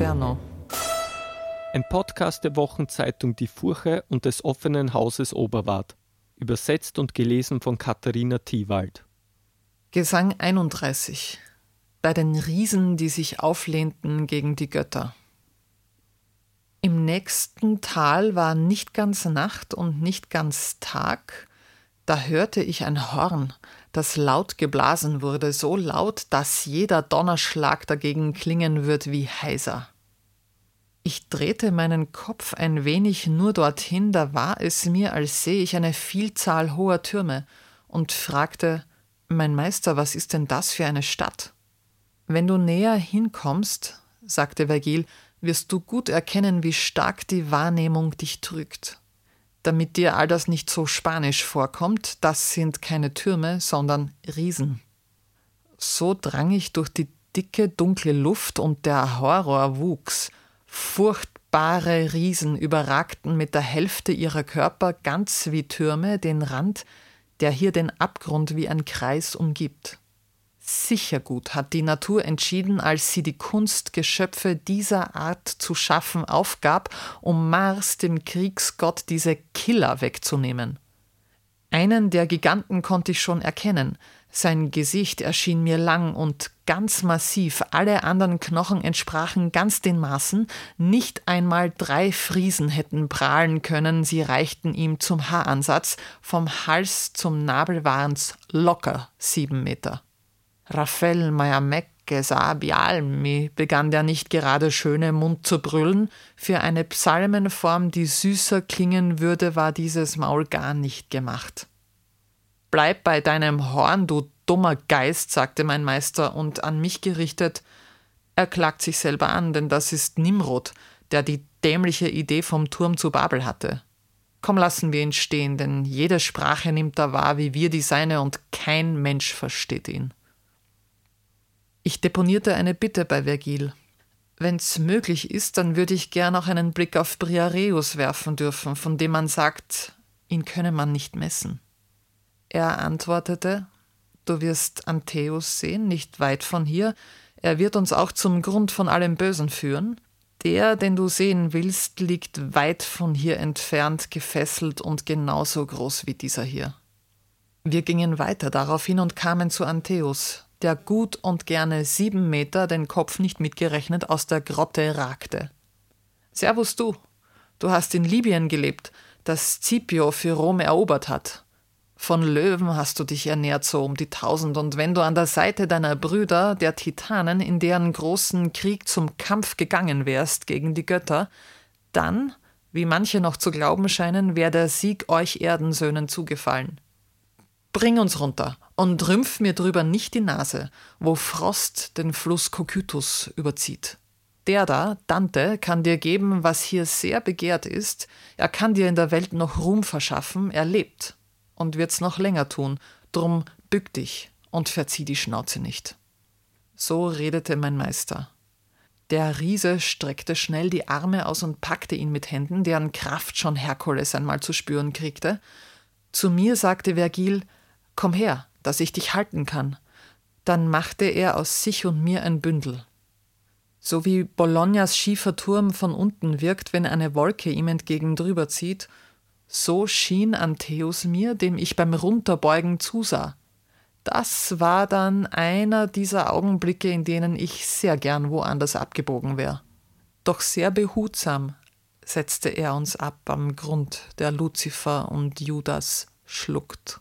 Inferno. Ein Podcast der Wochenzeitung Die Furche und des offenen Hauses Oberwart. Übersetzt und gelesen von Katharina Thiewald. Gesang 31. Bei den Riesen, die sich auflehnten gegen die Götter. Im nächsten Tal war nicht ganz Nacht und nicht ganz Tag, da hörte ich ein Horn, das laut geblasen wurde, so laut, dass jeder Donnerschlag dagegen klingen wird wie heiser. Ich drehte meinen Kopf ein wenig nur dorthin, da war es mir, als sehe ich eine Vielzahl hoher Türme, und fragte Mein Meister, was ist denn das für eine Stadt? Wenn du näher hinkommst, sagte Vergil, wirst du gut erkennen, wie stark die Wahrnehmung dich trügt. Damit dir all das nicht so spanisch vorkommt, das sind keine Türme, sondern Riesen. So drang ich durch die dicke, dunkle Luft und der Horror wuchs. Furchtbare Riesen überragten mit der Hälfte ihrer Körper ganz wie Türme den Rand, der hier den Abgrund wie ein Kreis umgibt. Sicher gut hat die Natur entschieden, als sie die Kunst, Geschöpfe dieser Art zu schaffen, aufgab, um Mars, dem Kriegsgott, diese Killer wegzunehmen. Einen der Giganten konnte ich schon erkennen. Sein Gesicht erschien mir lang und ganz massiv, alle anderen Knochen entsprachen ganz den Maßen, nicht einmal drei Friesen hätten prahlen können, sie reichten ihm zum Haaransatz, vom Hals zum Nabel waren's locker sieben Meter. Raphael Mayamecke Sabialmi begann der nicht gerade schöne Mund zu brüllen. Für eine Psalmenform, die süßer klingen würde, war dieses Maul gar nicht gemacht. Bleib bei deinem Horn, du dummer Geist, sagte mein Meister und an mich gerichtet, er klagt sich selber an, denn das ist Nimrod, der die dämliche Idee vom Turm zu Babel hatte. Komm, lassen wir ihn stehen, denn jede Sprache nimmt er wahr wie wir die seine und kein Mensch versteht ihn. Ich deponierte eine Bitte bei Vergil. Wenn's möglich ist, dann würde ich gern auch einen Blick auf Briareus werfen dürfen, von dem man sagt, ihn könne man nicht messen. Er antwortete, Du wirst Antheus sehen, nicht weit von hier, er wird uns auch zum Grund von allem Bösen führen. Der, den du sehen willst, liegt weit von hier entfernt, gefesselt und genauso groß wie dieser hier. Wir gingen weiter daraufhin und kamen zu Antheus, der gut und gerne sieben Meter, den Kopf nicht mitgerechnet, aus der Grotte ragte. Servus du, du hast in Libyen gelebt, das Scipio für Rom erobert hat. Von Löwen hast du dich ernährt so um die tausend, und wenn du an der Seite deiner Brüder, der Titanen, in deren großen Krieg zum Kampf gegangen wärst gegen die Götter, dann, wie manche noch zu glauben scheinen, wäre der Sieg euch Erdensöhnen zugefallen. Bring uns runter und rümpf mir drüber nicht die Nase, wo Frost den Fluss Cocytus überzieht. Der da, Dante, kann dir geben, was hier sehr begehrt ist, er kann dir in der Welt noch Ruhm verschaffen, er lebt und wird's noch länger tun, drum bück dich und verzieh die Schnauze nicht. So redete mein Meister. Der Riese streckte schnell die Arme aus und packte ihn mit Händen, deren Kraft schon Herkules einmal zu spüren kriegte. Zu mir sagte Vergil, Komm her, dass ich dich halten kann. Dann machte er aus sich und mir ein Bündel. So wie Bolognas schiefer Turm von unten wirkt, wenn eine Wolke ihm entgegen drüber zieht, so schien Antheus mir, dem ich beim Runterbeugen zusah. Das war dann einer dieser Augenblicke, in denen ich sehr gern woanders abgebogen wäre. Doch sehr behutsam setzte er uns ab am Grund, der Luzifer und Judas schluckt.